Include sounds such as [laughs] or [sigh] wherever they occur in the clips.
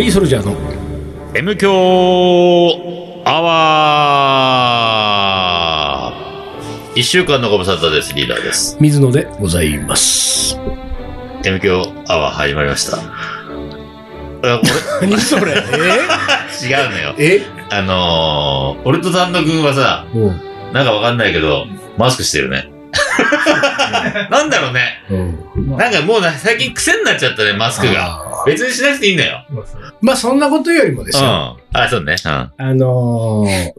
リーソルジャーの M 強アワー一週間のご無沙汰です。リーダーです。水野でございます。M 強アワー始まりました。あ [laughs] 何それ？俺、[laughs] 違うのよ。え？えあのー、俺と丹野くんはさ、うん。なんかわかんないけど、マスクしてるね。[laughs] なんだろうね。うん。なんかもうな、最近癖になっちゃったね、マスクが。別にしなくていいんだよ。まあそんなことよりもですうん。よ。あ、そうね。うん。あのー、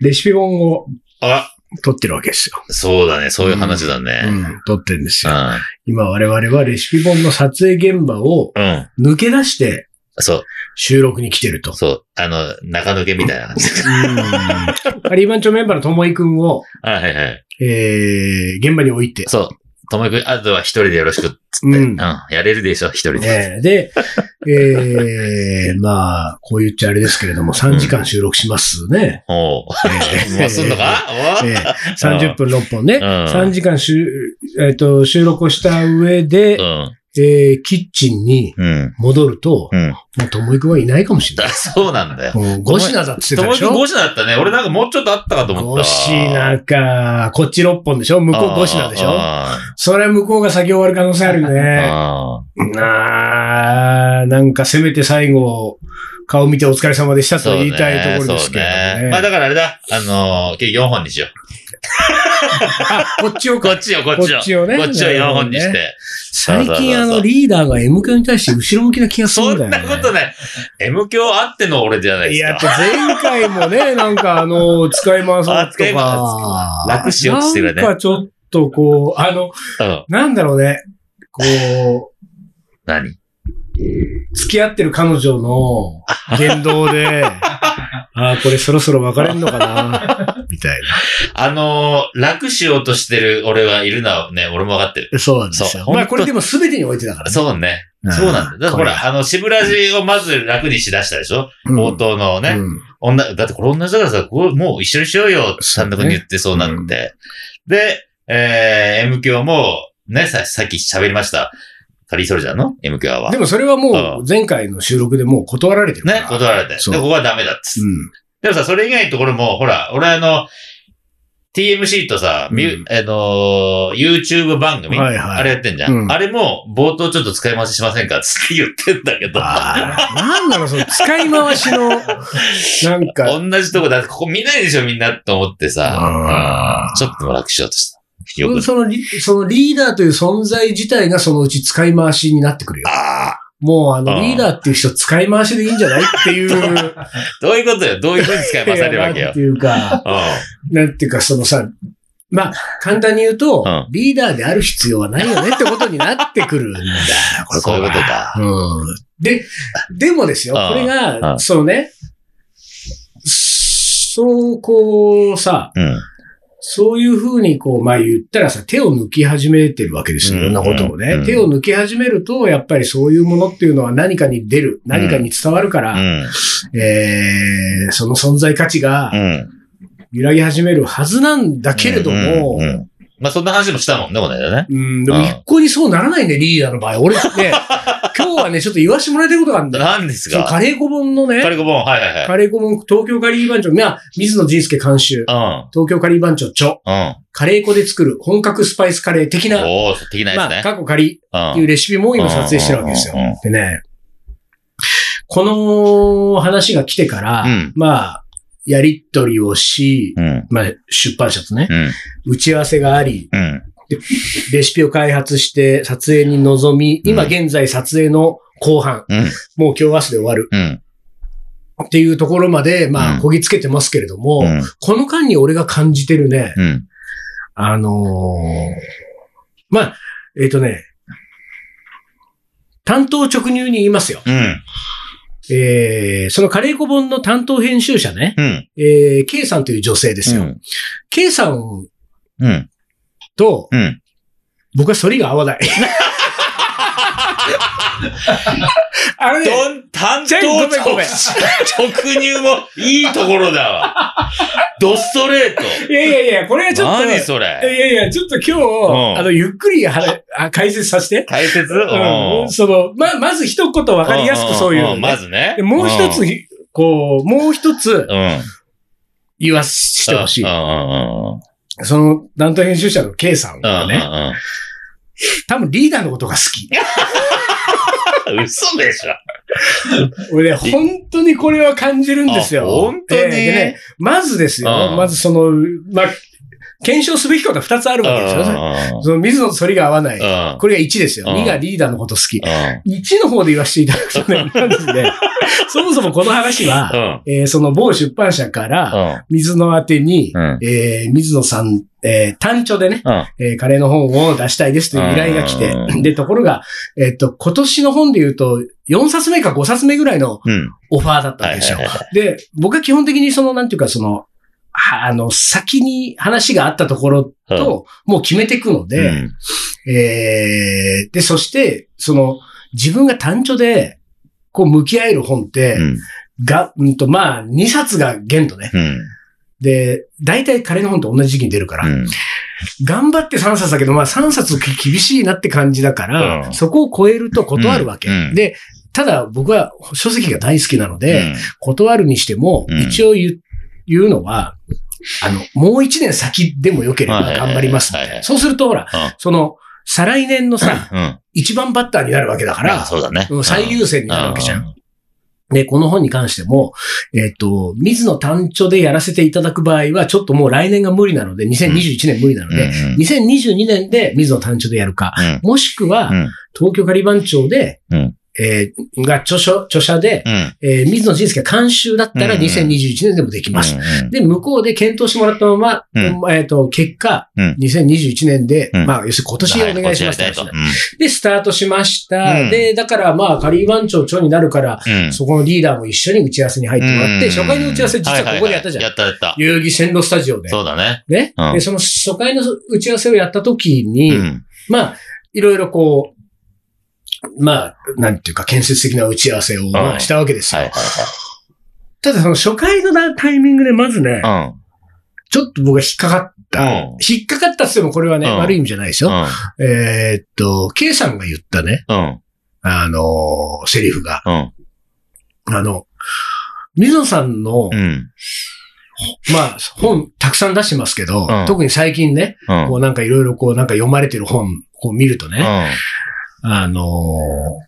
レシピ本をあ、撮ってるわけですよ。そうだね。そういう話だうね。ん。撮ってるんですうよ。今我々はレシピ本の撮影現場をん。うん。抜け出してそう。収録に来てると。そう。あの、中抜けみたいな感じ。うん。カリー番長メンバーのともいくんを、[laughs] あ、はいはい。えー、現場に置いて。そう。ともくん、あとは一人でよろしくっつって。ううんん。やれるでしょ、一人で。ねえで、えー、[laughs] まあ、こう言っちゃあれですけれども、3時間収録しますね。おう。えー [laughs] もうすんのか？えー30分6本ね。ん3時間しゅ、えっと収録をした上で、うん。えーキッチンにうん。戻ると、うん。もうともいくんはいないかもしれない。だ [laughs] そうなんだよ。もう5品だって言ってともくんたでしょ5品だったね。俺なんかもうちょっとあったかと思っ5た。品か。こっち6本でしょ？向こう5品でしょ？あそれは向こうが先終わる可能性あるね。ああーなんかせめて最後、顔見てお疲れ様でしたと言いたいところですけれどもね。まあだからあれだ。あのー、結局4本にしよう。あ、こっちをか。こっちを、こっちを。こっちをねこっちを4本にして。最近あのリーダーが M 響に対して後ろ向きな気がするそんんだよね。なことない。M 教あっての俺じゃないですいや、か。前回もね、[laughs] なんかあの、使い回そうあ使いとか。楽しようとしてるねなんかちょっとこう、あの、うん。なんだろうね、こう、何？付き合ってる彼女の言動で、[laughs] ああ、これそろそろ別れんのかな、みたいあのー、楽しようとしてる俺はいるのはね、俺も分かってる。な。そうなんですよ。そうまあこれでも全てにおいてだからね。そうね。うんそうなんだ。だからほら、あの、渋ラジをまず楽にしだしたでしょ？うん冒頭のね。うん女、だってこれ同じだからさ、こうもう一緒にしようよ、単独に言ってそうなって。で、えー、M 教も、ね、さ、さっき喋りました。カリーソルジャーの？M 教は。でもそれはもう前回の収録でもう断られてるから。ね、断られて。で、ここはダメだっつ。うん。でもさ、それ以外のところも、ほら、俺あの、TMC とさ、ミュうんあのー YouTube 番組、はいはいあれやってんじゃん。うんあれも、冒頭ちょっと使い回ししませんかつって言ってんだけど。ああ、なんだろう、その使い回しの、なんか、同じとこだここ見ないでしょ、みんなって思ってさ、ちょっとも楽しようとした。よく。そのリそのリーダーという存在自体がそのうち使い回しになってくるよ。あもうあのリーダーっていう人使い回しでいいんじゃないっていう。あ、[laughs] どういうことよ？どういうふうに使い回されるわけよ？なんて。いうか、うなんていうかそのさ、まあ、簡単に言うと、うんリーダーである必要はないよねってことになってくるんだよ。これそういうことか。うん。で、でもですよ、うんこれうが、んそうね、そう、こうさ、ん。うん。そういうふうに、こう、まあ言ったらさ、手を抜き始めてるわけですよ。うんいろんなことをね。うん手を抜き始めると、やっぱりそういうものっていうのは何かに出る、何かに伝わるから、うん。えー、その存在価値がうん。揺らぎ始めるはずなんだけれども、まあ、そんな話もしたもんね、この間ね。うん、でもうん一向にそうならないね、リーダーの場合。俺ね、[laughs] 今日はね、ちょっと言わしてもらいたいことがあるんだよ。何ですか？そのカレーコ本のね、カレコボン、はいはいはい。カレーコ本、東京カリー番長、まあ、水野仁介監修、うん。東京カリー番長著、うん。カレー粉で作る本格スパイスカレー的な、おー、的なやまあ、つね。過去カリうんっていうレシピも今撮影してるわけですようんうんうん。でね、この話が来てから、うんまあ、やりとりをし、うん。まあ、出版社とね、うん。打ち合わせがあり、うん。レシピを開発して撮影に臨み、今うん現在撮影の後半、うん。もう今日明日で終わるうん。っていうところまで、まあ、うんこぎつけてますけれども、うん。この間に俺が感じてるね、うん。あのーまあ、えっ、とね、担当直入に言いますよ。うん。えー、そのカレーコ本の担当編集者ね、うん。えー、K さんという女性ですよ。うん K さんうん。と、うん。僕は反りが合わない。[laughs] あのね、どん、ごめんごめん直入もいいところだわ。ドストレート。いやいやいや、これはちょっと、何それ。いやいや、ちょっと今日、んあの、ゆっくりはらあ解説させて。解説？うん。その、ま、まず一言わかりやすくそういうのね、んんまずねで。もう一つ、こう、もう一つうん。うん。言わしてほしいうん。うんその、担当編集者の K さんうんがね、多分リーダーのことが好き。[laughs] うん。嘘でしょ。[laughs] 俺ね、本当にこれは感じるんですよ。あ本当に？えーでね、まずですよ、うんまずその、まあ、[laughs] 検証すべきことは二つあるわけですよね。その水野と反りが合わない。うん。これが1ですよ。うん2がリーダーのこと好き。うん。1の方で言わせていただくとね、まずね、そもそもこの話は、うん。えーその某出版社から、うん。水野宛てに、うん。えー水野さん、えー単調でね、うん。えーカレーの本を出したいですという依頼が来てう、で、ところが、えっと、今年の本で言うと、4冊目か5冊目ぐらいのうん。オファーだったんですよ。で、僕は基本的にその、なんていうか、その、はあの、先に話があったところと、もう決めていくので、うんえーで、そして、その、自分が単調で、こう向き合える本って、うん。が、うんと、まあ、2冊が限度ね。うん。で、大体彼の本と同じ時期に出るから、うん。頑張って3冊だけど、まあ3冊き厳しいなって感じだから、うんそこを超えると断るわけ。うんで、ただ僕は書籍が大好きなので、断るにしても、うん一応言う言うのは、あの、もう1年先でもよければ頑張りますみたいな。そうするとほら、その、再来年のさ。一番バッターになるわけだかあら、そうだね。うん最優先になるわけじゃん。うで、この本に関しても、えっ、と、水野単調でやらせていただく場合は、ちょっともう来年が無理なので、2021年無理なので、うん。うん。2022年で水野単調でやるか、うん。もしくは、うん。東京カリバン町で、うんえーが著書、著者で、うん。えー水野仁介が監修だったらうん2021年でもできます。うんで、向こうで検討してもらったまま、うんえっ、と、結果、うん2021年で、うんまあ、要するに今年お願いしますとで、スタートしました。うんで、だからまあ、カリー番長長になるから、うん。そこのリーダーも一緒に打ち合わせに入ってもらって、うん初回の打ち合わせ実はここでやったじゃん。やったやった。代々木線路スタジオで。そうだね。ね、うんで、その初回の打ち合わせをやった時に、うん。まあ、いろいろこう、まあ、なんていうか建設的な打ち合わせをまうんあしたわけですよ。はいただその初回のなタイミングでまずね、はちょっと僕が引っかかった。うん引っかかったって言ってもこれはね、うん悪い意味じゃないですよ。ん。えーっと、K さんが言ったね、うん。あのーセリフが、うん。あの、水野さんの、うん。まあ、本たくさん出してますけど、うん特に最近ね、うん。こうなんかいろいろこうなんか読まれてる本、こう見るとね、うん。あのー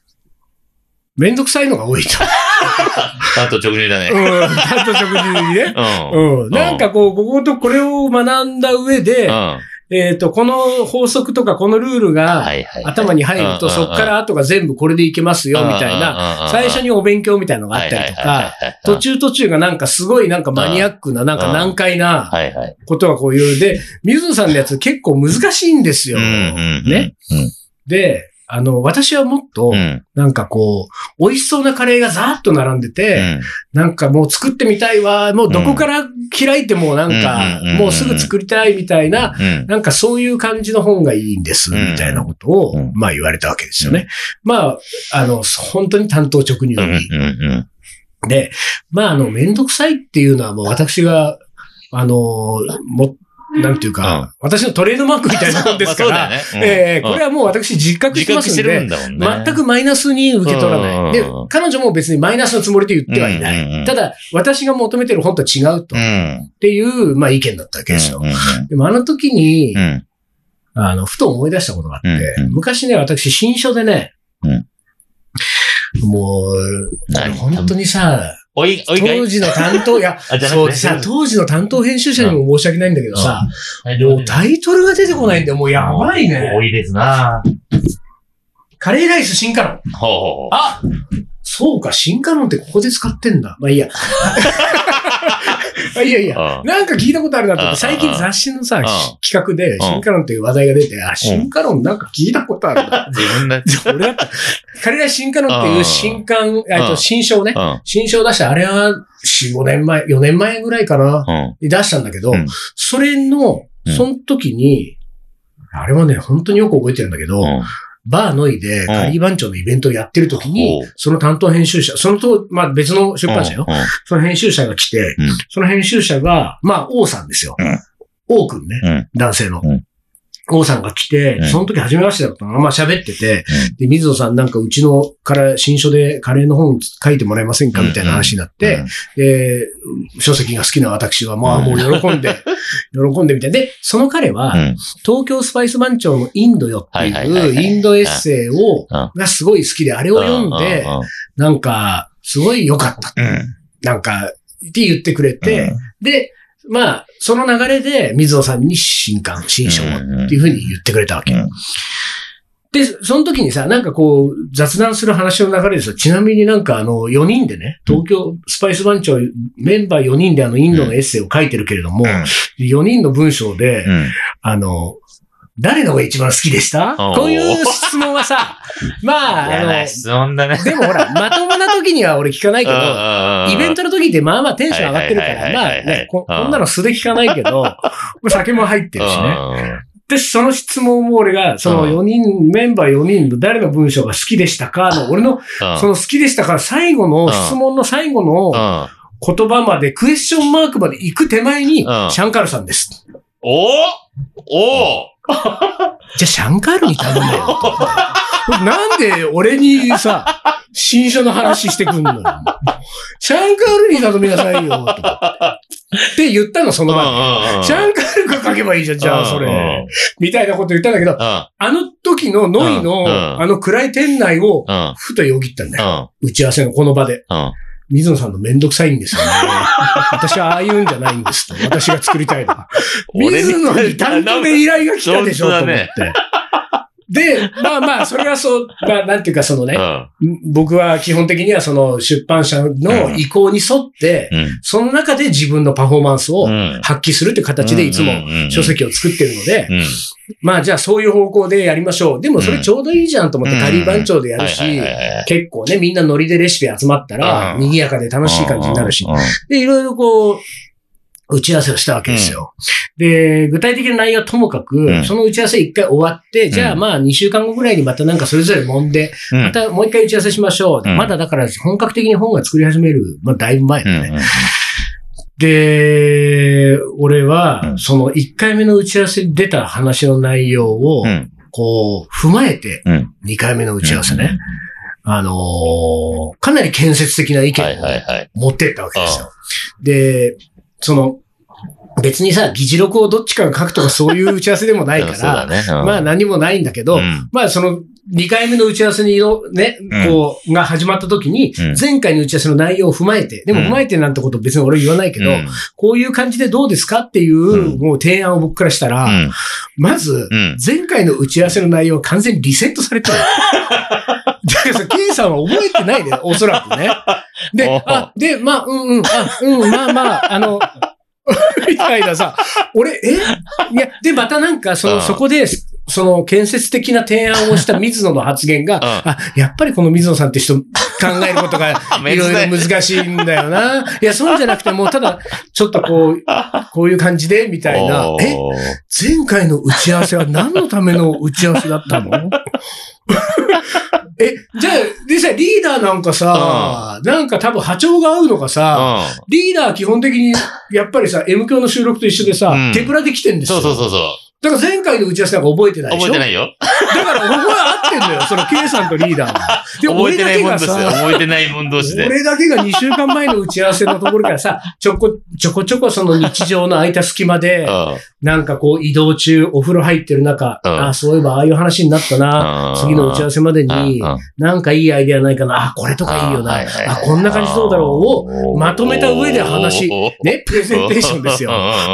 めんどくさいのが多いと。[laughs] あと直入だね。うん、と食事にね。うん。うん。なんかこう、こことこれを学んだ上で、うん。えっ、と、この法則とかこのルールが。頭に入ると、うんそっから後が全部これでいけますよ、みたいな、な最初にお勉強みたいなのがあったりとか、途中途中がなんかすごいなんかマニアックな、なんか難解な。ことがこういう。で、水野さんのやつ結構難しいんですよ。ね。うん。で、あの、私はもっとう、ん。なんかこう、美味しそうなカレーがざーっと並んでうて、ん。なんかもう作ってみたいわ、もうどこから開いてもなんかうん、もうすぐ作りたいみたいな、うん。なんかそういう感じの本がいいんです、うんみたいなことをうん、まあ言われたわけですよね。まあ、あの、本当に担当直入うん。に。うん。で、まああの、めんどくさいっていうのはもう私が、あの、も、[laughs] なんていうか、うん私のトレードマークみたいなもんですから、ええこれはもう私実覚してますんで。全くマイナスに受け取らない。でうん、彼女も別にマイナスのつもりで言ってはいない。ただ、私が求めてる本とは違うと。うっん。ていう、まあ意見だったわけですよう。ん。でもあの時にう、ん。あの、ふと思い出したことがあって、昔ね、私、新書でね、うんもう、何？本当にさ、おい、おいがい？当時の担当、いや、[laughs] そうでさ、当時の担当編集者にも申し訳ないんだけどさ、はいもうタイトルが出てこないんで、もうやばいね。多いですなカレーライス進化論。ほうほう。あそうか、進化論ってここで使ってんだ。まあいいや。[laughs] あいやいや。うんなんか聞いたことあるなと思って、うん最近雑誌のさ、ん企画で、進化論っていう話題が出て、あ、進化論なんか聞いたことあるな。[laughs] 自分だった。彼ら進化論っていう新刊、えっと、うん新書をね、うん。新書を出した、あれは4、5年前、4年前ぐらいかな、うん。に出したんだけど、うんそれの、うんその時に、あれはね、本当によく覚えてるんだけど、うん。バーノイでカリー番長のイベントをやってる時に、その担当編集者、そのと、まあ別の出版社よ。その編集者が来て、うんその編集者が、まあ王さんですよ。うん王くんね、うん男性の。うん王さんが来て、うん。その時初めましてだったの。まあ喋ってて、で、水野さんなんかうちのから新書でカレーの本書いてもらえませんかみたいな話になって、で、書籍が好きな私は、まあもう喜んで、[laughs] 喜んでみたい。で、その彼は、うん。東京スパイス番長のインドよってはいうはいインドエッセイを、うん。がすごい好きで、あれを読んで、なんか、すごい良かった。なんか、って言ってくれて、で、まあ、その流れで水野さんに新刊、新書をっていうふうに言ってくれたわけ。うんで、その時にさ、なんかこう、雑談する話の流れでさ、ちなみになんかあの、4人でね、東京スパイス番長、メンバー4人であの、インドのエッセイを書いてるけれども、4人の文章で、うん。あの、誰のが一番好きでした？こういう質問はさ、[laughs] まあ、あ質問だね。の、でもほら、[laughs] まともな時には俺聞かないけど、イベントの時ってまあまあテンション上がってるから、まあね、こうんなの素で聞かないけど、[laughs] 酒も入ってるしね。で、その質問も俺が、その4人、メンバー4人の誰の文章が好きでしたか？の、俺の、その好きでしたか最後の、質問の最後の言葉まで、クエスチョンマークまで行く手前に、シん。ャンカールさんです。おおじゃあ、シャンカールに頼めよと。なんで俺にさ、新書の話してくんのよ。シャンカールに頼みなさいよ、と。って言ったの、その場で。シャンカールが書けばいいじゃん、じゃあ、それ。みたいなこと言ったんだけど、あの時のノイの、あの暗い店内を、ふとよぎったんだよ。打ち合わせのこの場で。水野さんのめんどくさいんですよね。私はああいうんじゃないんですと。私が作りたいのは。[laughs] 水野に担当で依頼が来たでしょ、と思って。で、まあまあ、それはそう、まあ、[laughs] なんていうかそのね、僕は基本的にはその出版社の意向に沿って、その中で自分のパフォーマンスを発揮するっていう形でいつも書籍を作ってるので、まあじゃあそういう方向でやりましょう。でもそれちょうどいいじゃんと思って仮番長でやるし、結構ね、みんなノリでレシピ集まったら、賑やかで楽しい感じになるし、で、いろいろこう、打ち合わせをしたわけですよ。うん、で、具体的な内容はともかく、うん、その打ち合わせ一回終わって、じゃあまあ2週間後ぐらいにまたなんかそれぞれ揉んで、うん、またもう一回打ち合わせしましょう。まだだから本格的に本が作り始める、まあだいぶ前だね。で、俺は、その1回目の打ち合わせに出た話の内容を、こう、踏まえて、2回目の打ち合わせね。あのー、かなり建設的な意見を持ってったわけですよ。で、その、別にさ、議事録をどっちかが書くとかそういう打ち合わせでもないから、[laughs] ね。うん、まあ何もないんだけど、うん、まあその2回目の打ち合わせにのね、こう、が始まった時に、前回の打ち合わせの内容を踏まえて、でも踏まえてなんてこと別に俺言わないけど、こういう感じでどうですかっていう、もう提案を僕からしたら、まず、前回の打ち合わせの内容は完全にリセットされてる。[laughs] だからさ、K さんは覚えてないね、[laughs] おそらくね。で、あ、で、まあ、うんうん、あ、うん、まあまあ、あの、[laughs] みたいなさ、俺、え？いや、で、またなんか、その、そこで、その建設的な提案をした水野の発言が、あ、やっぱりこの水野さんって人考えることが [laughs] いろいろ難しいんだよな。いや、そうじゃなくてもうただ、ちょっとこう、こういう感じで、みたいな。え前回の打ち合わせは何のための打ち合わせだったの？[laughs] え、じゃあ、でさ、リーダーなんかさ、なんか多分波長が合うのかさ、リーダー基本的に、やっぱりさ、M 教の収録と一緒でさ、手ぶらで来てんですよ。そうそうそうそう。だから前回の打ち合わせなんか覚えてないでしょ？覚えてないよ。だから僕は合ってんのよ、その K さんとリーダーが。で、[laughs] 覚えてないもんですよ。覚えてないもん同士で。俺だけが2週間前の打ち合わせのところからさ、ちょこ、ちょこちょこその日常の空いた隙間で、[laughs] なんかこう移動中、お風呂入ってる中、あ、そういえばああいう話になったな、次の打ち合わせまでに、なんかいいアイデアないかな、あ、これとかいいよな、あ、こんな感じどうだろう。をまとめた上で話、ね、プレゼンテーションですよ。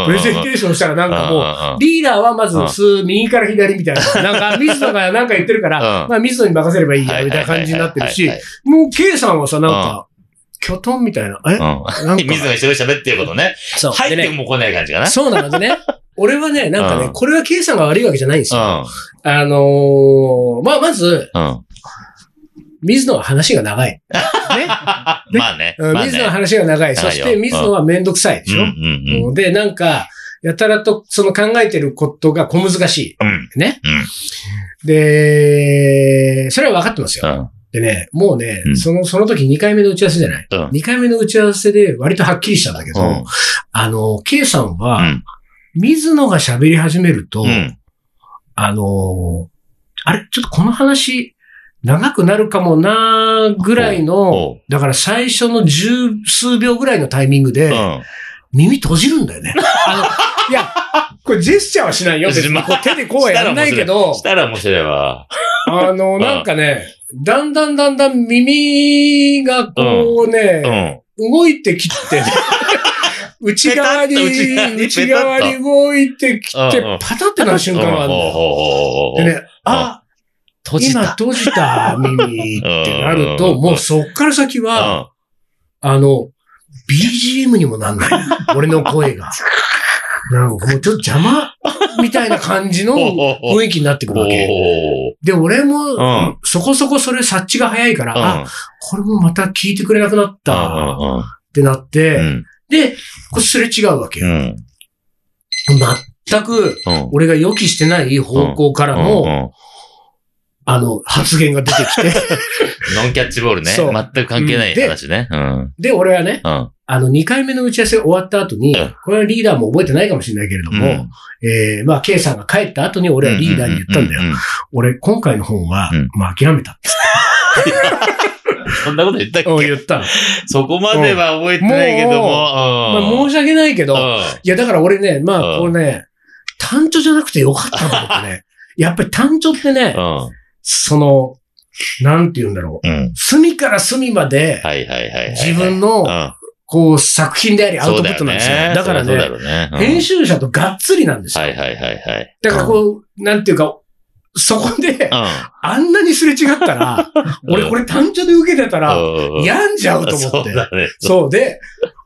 プレゼンテーションしたらなんかもう、リーダーはまず数、右から左みたいな。なんか、水野がなんか言ってるから、まあ水野に任せればいいや、みたいな感じになってるし、もう K さんはさ、なんか、キョトンみたいな。え、なんか。[laughs] 水野が一喋ってることね。そう。入っても来ない感じかな。そうなのでね。俺はね、なんかね、これは K さんが悪いわけじゃないんですよ。あのまあ、まず、水野は話が長い。[laughs] ね。まあね。水野は話が長い。そして水野はめんどくさいでしょ。で、なんか、やたらとその考えてることが小難しうん。い。ね。うんで、それは分かってますよ。うん。でね、もうね、うんその、その時2回目の打ち合わせじゃないうん。2回目の打ち合わせで割とはっきりしたんだけど、うんあの、K さんは、うん。水野が喋り始めると、うん。あのーあれ、ちょっとこの話、長くなるかもなぐらいおのう、だから最初の十数秒ぐらいのタイミングで、うん。耳閉じるんだよね。[laughs] いや、これジェスチャーはしないよ。別に [laughs] 手でこうはやらないけどし、たら面白いわ。あの、なんかね、だんだんだんだん耳がこうね、うん。動いてきて、ね、内側に、内側に動いてきてパタってなる瞬間があるんだよ。でね、あ、閉じた。今閉じた耳ってなると、うんもうそっから先は、あの、BGM にもなんない。[laughs] 俺の声が。なんかもうちょっと邪魔みたいな感じの雰囲気になってくるわけ。ーで、俺も、んそこそこそれ察知が早いから、うん。あ、これもまた聞いてくれなくなったうんってなって、うん。で、これすれ違うわけよ。うん。全く、うん。俺が予期してない方向からの、うんあの、発言が出てきて、[laughs] ノンキャッチボールね。そう全く関係ない話ね。うん。で、俺はね、うん。あの、2回目の打ち合わせ終わった後にうん、これはリーダーも覚えてないかもしれないけれども、うんえー、まあ、K さんが帰った後に俺はリーダーに言ったんだよ。ううう俺、今回の本はうん、まあ、諦めた。[laughs] [laughs] そんなこと言ったっけ？言ったの。そこまでは覚えてないけども。まあ、うん申し訳ないけど、うんいや、だから俺ね、まあ、うんこうね、単調じゃなくてよかったと思ってね。やっぱり単調ってね、うん。その、なんて言うんだろう。うん。隅から隅まで。自分のう、ん、こう、作品でありアウトプットなんですよ。だからね、ろうね。うん編集者とがっつりなんですよ。はいはいはいはい。だからこう、なんていうか、そこで、うん。あんなにすれ違ったら、[laughs] 俺これ単調で受けてたら、うん病んじゃうと思って。そうだね。そうで、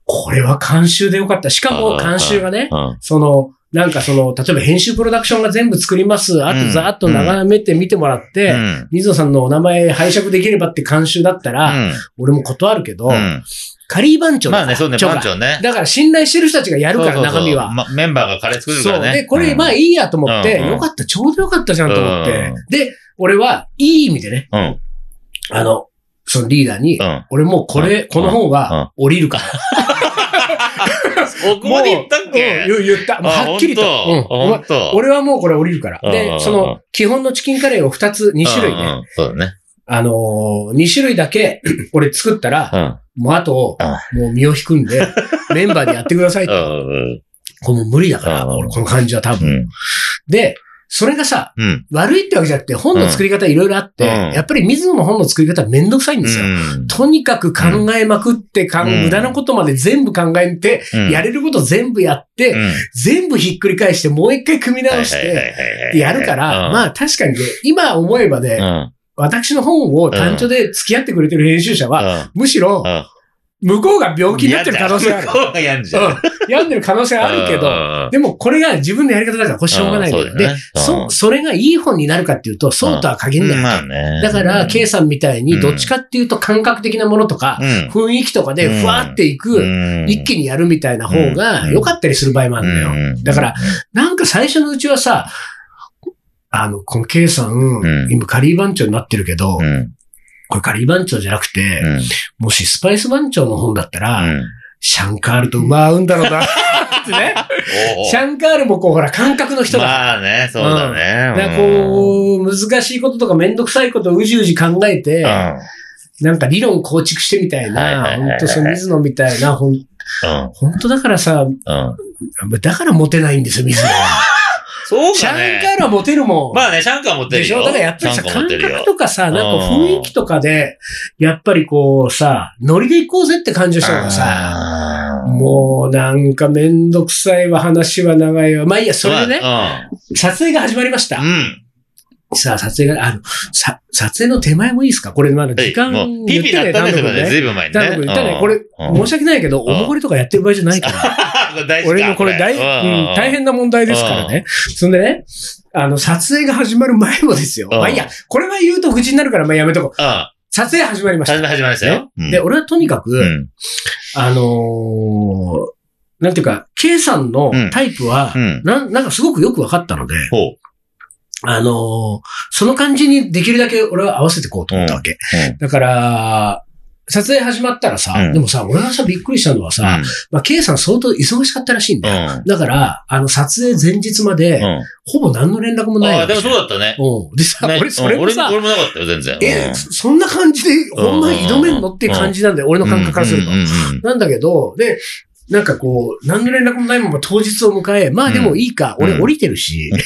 これは監修でよかった。しかも監修がね、うん。その、なんかその、例えば編集プロダクションが全部作ります。あうんとざーっと眺めて見てもらって、うん。水野さんのお名前拝借できればって監修だったら、俺も断るけど、うん。カリー番長だまあね、そうね、番長ね。だから信頼してる人たちがやるから、そうそうそう中身は。まメンバーがカレー作るかそう。らね。で、これ、まあいいやと思って、よかった、ちょうどよかったじゃんと思ってうん。で、俺はいい意味でね、うん。うん。あの、そのリーダーに、うん。俺もうこれ、うんこの本は降りるから。そこまで言ったっけ？もううん言った。もうはっきりと。うん俺はもうこれ降りるから。で、その、基本のチキンカレーを2つ、2種類ね。そうだね。あのー、2種類だけ、[clears throat] 俺作ったら、うん。もうあと、もう身を引くんで、[laughs] メンバーにやってくださいと。うん。これもう無理だから、この感じは多分。うん。で、それがさ、うん。悪いってわけじゃなくて、本の作り方いろいろあって、うんやっぱり水野の本の作り方はめんどくさいんですよ。うんとにかく考えまくって、無駄なことまで全部考えて、うんやれること全部やって、うん全部ひっくり返して、もう一回組み直して、やるから、まあ確かにね、今思えばね、あ、私の本を単調で付き合ってくれてる編集者は、は、むしろ、向こうが病気になってる可能性ある。向こうがやんじゃん。うん。病んでる可能性あるけど、どでもこれが自分のやり方だから、これしょうがない。で、そ、それがいい本になるかっていうと、そうとは限らない。だから、K さんみたいに、どっちかっていうと感覚的なものとか、雰囲気とかでふわっていく、一気にやるみたいな方が良かったりする場合もあるん。だよ。だから、なんか最初のうちはさ、あの、この K さん、今カリー番長になってるけど、これカリー番長じゃなくて、もしスパイス番長の本だったら、シャンカールと馬合うんだろうな。っ [laughs] てね。[laughs] シャンカールもこう、ほら、感覚の人だ。まあね、そうだね。だからこう、難しいこととかめんどくさいことをうじうじ考えて、なんか理論構築してみたいな、本当その水野みたいな、ほん、本当だからさ、だからモテないんですよ、水野は。そうシャンカールはモテるもん。まあね、シャンカーモテるでしょ？だからやっぱりさ、感覚覚とかさ、なんか雰囲気とかで、やっぱりこうさ、ノリで行こうぜって感じの人がさ、もうなんかめんどくさいわ、話は長いわ。まあいいや、それでね、撮影が始まりました。うん。さあ、撮影が、あの、さ、撮影の手前もいいですか？これまだ時間言ってね、単独ね。ずいぶん前にね。言ったね。これ、申し訳ないけど、おもこりとかやってる場合じゃないから。[laughs] 俺のこれ大、うん、大変な問題ですからね。そんでね、あの、撮影が始まる前もですよ。まあいいや、これは言うと口になるから、まあやめとこう。撮影始まりました。始まりましたよ。で、俺はとにかく、あのなんていうか、K さんのタイプは、うん。なんなんかすごくよく分かったので。あのーその感じにできるだけ俺は合わせてこうと思ったわけ。だから、撮影始まったらさ、うんでもさ、俺がさ、びっくりしたのはさ、まあ、K さん相当忙しかったらしいんだよ。うん。だから、あの、撮影前日まで、うん。ほぼ何の連絡もないああ、でもそうだったね。うん。でさ、ね俺、それもさ、俺もなかったよ、全然。え、うんそそんな感じで、ほんまに挑めんのっていう感じなんだよ、俺の感覚からするとうん。うんうんなんだけど、で、なんかこう、何の連絡もないまま当日を迎え、まあでもいいか、うん。俺降りてるし、[laughs]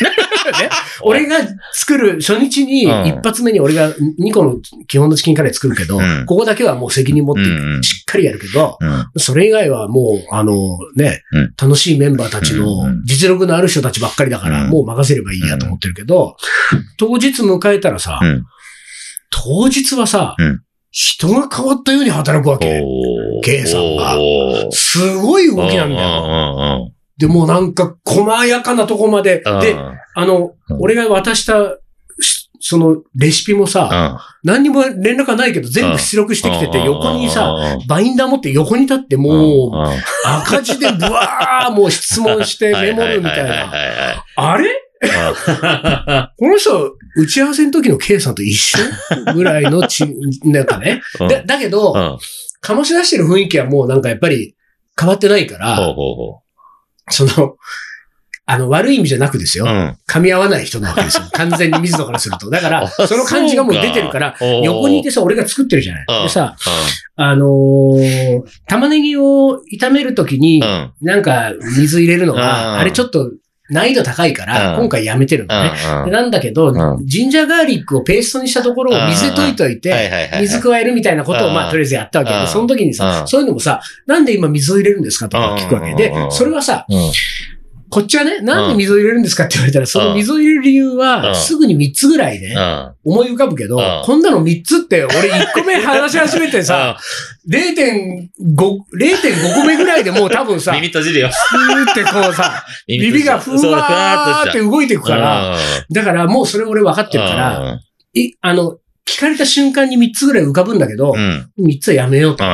ね。俺が作る初日に、うん。一発目に俺が2個の基本のチキンカレー作るけど、うん。ここだけはもう責任持ってしっかりやるけど、うん。それ以外はもう、あのね、うん。楽しいメンバーたちの実力のある人たちばっかりだから、うん。もう任せればいいやと思ってるけど、当日迎えたらさ、うん。当日はさ、うん人が変わったように働くわけ。K さんが。すごい動きなんだよ。よ。で、もうなんか、細やかなとこまで。で、あの、うん。俺が渡した、しそのレシピもさ、何にも連絡がないけど全部出力してきてて、横にさ、、バインダー持って横に立って、もう、赤字でブワーもう質問してメモるみたいな。な。あれ？この人、打ち合わせの時の K さんと一緒ぐらいのち、なんかね。だだけど、醸し出してる雰囲気はもうなんかやっぱり変わってないから、ほうほうほその、あの、悪い意味じゃなくですよ。う。うん。噛み合わない人なわけですよ。[laughs] 完全に水野からすると。だから、あその感じがもう出てるから、横にいてさ、俺が作ってるじゃない。うんでさ、あのー玉ねぎを炒めるときにう、ん。なんか水入れるのうんが、あれちょっと難易度高いから、うん今回やめてるのね。なんだけど、んジンジャーガーリックをペーストにしたところを水で溶いといはいて。水加えるみたいなことを、うんまあ、とりあえずやったわけで、うんその時にうん、さそういうのもさ、なんで今水を入れるんですかとか聞くわけでうん、それはさ、うん。こっちはね、なんで水を入れるんですかって言われたら、その水を入れる理由うんは、すぐに3つぐらいね、うん。思い浮かぶけどうん、こんなの3つって、俺1個目話し始めてさ、0.5、0.5個目ぐらいでもう多分さ、[laughs] 耳閉じるよ。ふーってこうさ、[laughs] 指がふわーって動いていくから、だからもうそれ俺分かってるから、い、あの、聞かれた瞬間に3つぐらい浮かぶんだけどう、ん。3つはやめようと。うん。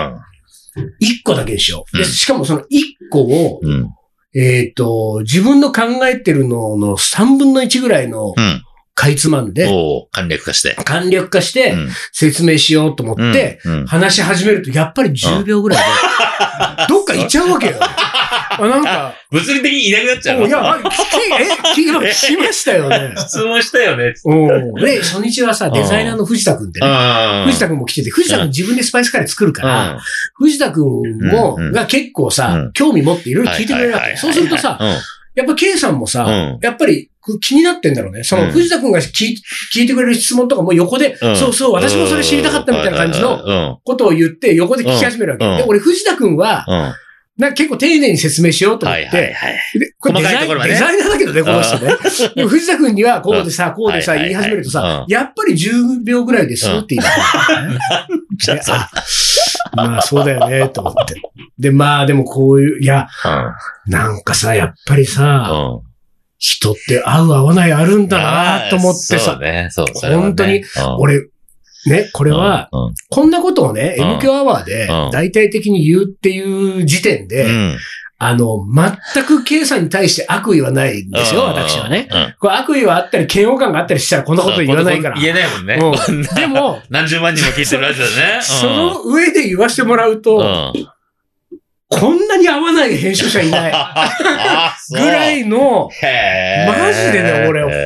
1個だけにしよう。しかもその1個を、うん。えっと、自分の考えてるのの3分の1ぐらいのうん。かいつまんで、おう簡略化して。簡略化してうん説明しようと思って、うん、話し始めると、やっぱり10秒ぐらいで、[laughs] どっか行っちゃうわけよ。あなんか、[laughs] 物理的にいなくなっちゃういや、あ聞き、え、聞き今聞きましたよね。[laughs] 質問したよね。う。んで、初日はさ、デザイナーの藤田くんってね、うん。藤田くんも来てて、藤田くん。自分でスパイスカレー作るかうん。ら、藤田くんもが結構さうん、興味持っていろいろ聞いてくれるわけ。そうするとさ、やっぱ K さんもさうん、やっぱり気になってんだろうね。そのうん。藤田くんが聞い聞いてくれる質問とかも横で、うん。そうそう、私もそれ知りたかったみたいな感じのの、ことを言って横で聞き始めるわけ。うん。で、俺藤田くん。は。な結構丁寧に説明しようと思って、はいはいはい。でこれデザイデザイナーだけどね、この人ね。でも藤田くんには、こうでさ、こうでさ、言い始めるとさ、うやっぱり10秒ぐらいですって言いながらねじゃあさ、あまあ、そうだよね、と思って。で、まあ、でもこういう、いや、うん。なんかさ、やっぱりさ、うん。人って合う合わないあるんだなと思ってさ、本当に、うん。俺、ね、これは、うん、こんなことをね、うん MQ アワーでうん大体的に言うっていう時点で、うん。あの、全く K さんに対して悪意はないんですよ、私はね。うん。これ悪意はあったり、嫌悪感があったりしたらこんなこと言わないから。言えないもんね。うん [laughs] でも、何十万人も聞いてるラジオでね。その上で言わせてもらうと、うん。こんなに合わない編集者いない [laughs] あぐらいの、マジでね俺ほんと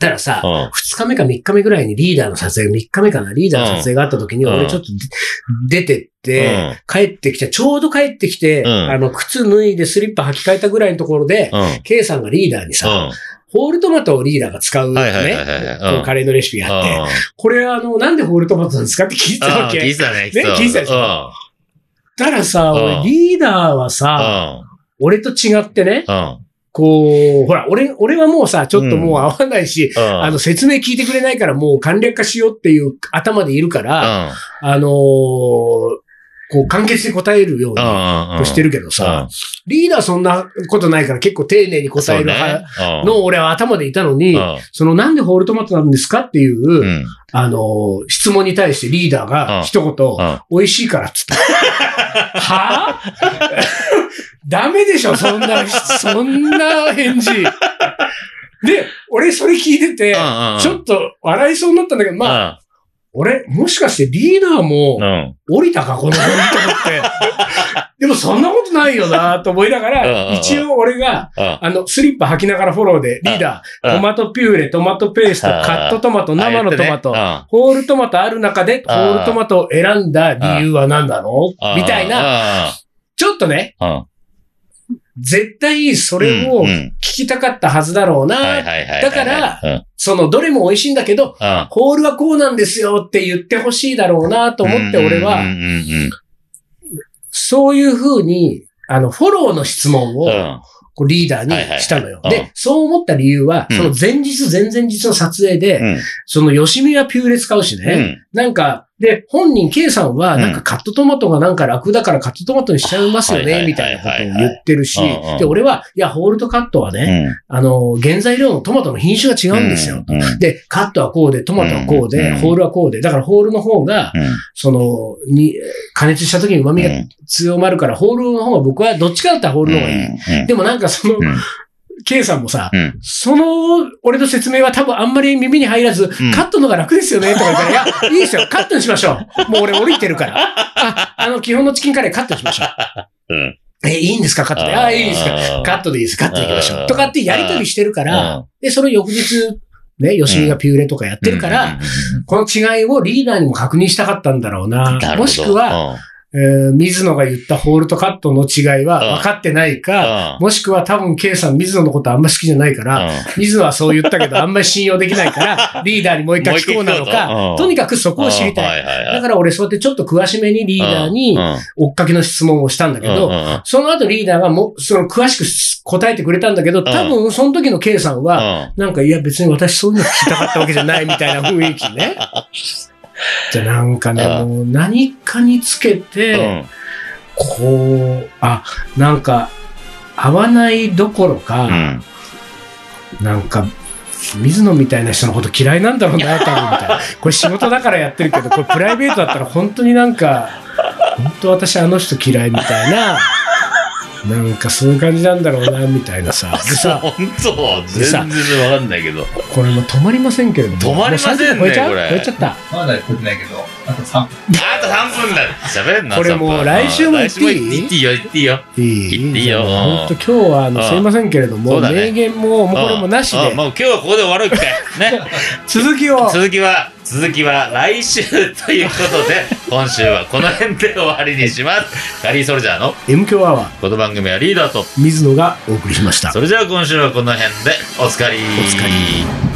でだからさ、うん二日目か三日目ぐらいにリーダーの撮影、三日目かな、リーダーの撮影があった時に、うん俺ちょっとで出てって、帰ってきて、ちょうど帰ってきて、うんあの、靴脱いでスリッパ履き替えたぐらいのところで。K さんがリーダーにさ、うん。ホールトマトをリーダーが使うね、カレーのレシピがあって、これあの、なんでホールトマトなんですかって聞いてたわけ。聞いてたね。ね聞いてたでしょょ。たらさ、うん俺リーダーはうさ、ん。俺と違ってね、うん。こう、ほら、俺、俺はもうさ、ちょっともう合わないし、うん。あの、説明聞いてくれないからもう簡略化しようっていう頭でいるから、うん。あのーこう簡潔に答えるようにしてるけどさ、リーダーそんなことないから結構丁寧に答える派の俺は頭でいたのに、そのなんでホールトマトなんですかっていう、あの、質問に対してリーダーが一言、美味しいからっつって。[laughs] はぁダメでしょ、そんな、[laughs] そんな返事。で、俺それ聞いてて、ちょっと笑いそうになったんだけど、まあ、俺、もしかしてリーダーも、降りたか、この辺と思って。[laughs] でもそんなことないよなと思いながら、一応俺が、あの、スリッパ履きながらフォローで、リーダー、トマトピューレ、トマトペースト、カットトマト、生のトマト、ホールトマトある中で、ホールトマトを選んだ理由は何なのみたいな、ちょっとね、絶対それを聞きたかったはずだろうな。だから、そのどれも美味しいんだけど、ホールはこうなんですよって言ってほしいだろうなと思って俺は、そういうふうに、あの、フォローの質問を、リーダーにしたのよ。で、そう思った理由は、その前日、前々日の撮影で、その吉見はピューレ使うしね、なんか、で、本人、K さんは、なんかカットトマトがなんか楽だからカットトマトにしちゃいますよね、みたいなことを言ってるし、で、俺は、いや、ホールとカットはね、あの、原材料のトマトの品種が違うんですよ。で、カットはこうで、トマトはこうで、ホールはこうで、だからホールの方が、その、に、加熱した時に旨味が強まるから、ホールの方が僕はどっちかだったらホールの方がいい。でもなんかその、K さんもさ、うん、その、俺の説明は多分あんまり耳に入らず、うん、カットのが楽ですよね、とか言ったら、いや、いいですよ、カットにしましょう。もう俺降りてるから。あ、あの、基本のチキンカレーカットにしましょう。うん、え、いいんですか、カットで。ああ、いいですか？カットでいいです、カットでいきましょう。とかってやりとりしてるから、で、その翌日、ね、吉見がピューレとかやってるから、この違いをリーダーにも確認したかったんだろうな。もしくは、えー、水野が言ったホールとカットの違いは分かってないか、もしくは多分 K さん水野のことあんま好きじゃないから、水野はそう言ったけどあんまり信用できないから、[laughs] リーダーにもう一回聞こうなのか、とにかくそこを知りたい。だから俺そうやってちょっと詳しめにリーダーに追っかけの質問をしたんだけど、その後リーダーがもその詳しく答えてくれたんだけど、多分その時の K さんは、なんかいや別に私そういうの聞きたかったわけじゃないみたいな雰囲気ね。[laughs] [laughs] じゃなんかね、もう何かにつけて、うん、こう、あ、なんか、合わないどころか、うん、なんか、水野みたいな人のこと嫌いなんだろうな、多分みたいな。[laughs] これ仕事だからやってるけど、これプライベートだったら本当になんか、本当私あの人嫌いみたいな、なんかそういう感じなんだろうな、みたいなさ。[laughs] でさ、本当全然わかんないけど。これも止まりませんけれども。止まりませんね、超えちゃこれ。超えちゃった？まだ超えてないけど、あと3分。あと3分だ。喋な。これもう来週も言っていい？言っていいよ、言っていいよ。いい？言っていいよ。本当今日はあのすいませんけれども、名言ももうこれもなしで。もう今日はここで終わる。ね。[laughs] 続きを。続きは、続きは来週ということで、[laughs] 今週はこの辺で終わりにします。カリーソルジャーの M 強アワー。この番組はリーダーと水野がお送りしました。それじゃあ今週はこの辺でおつかり。おつかり。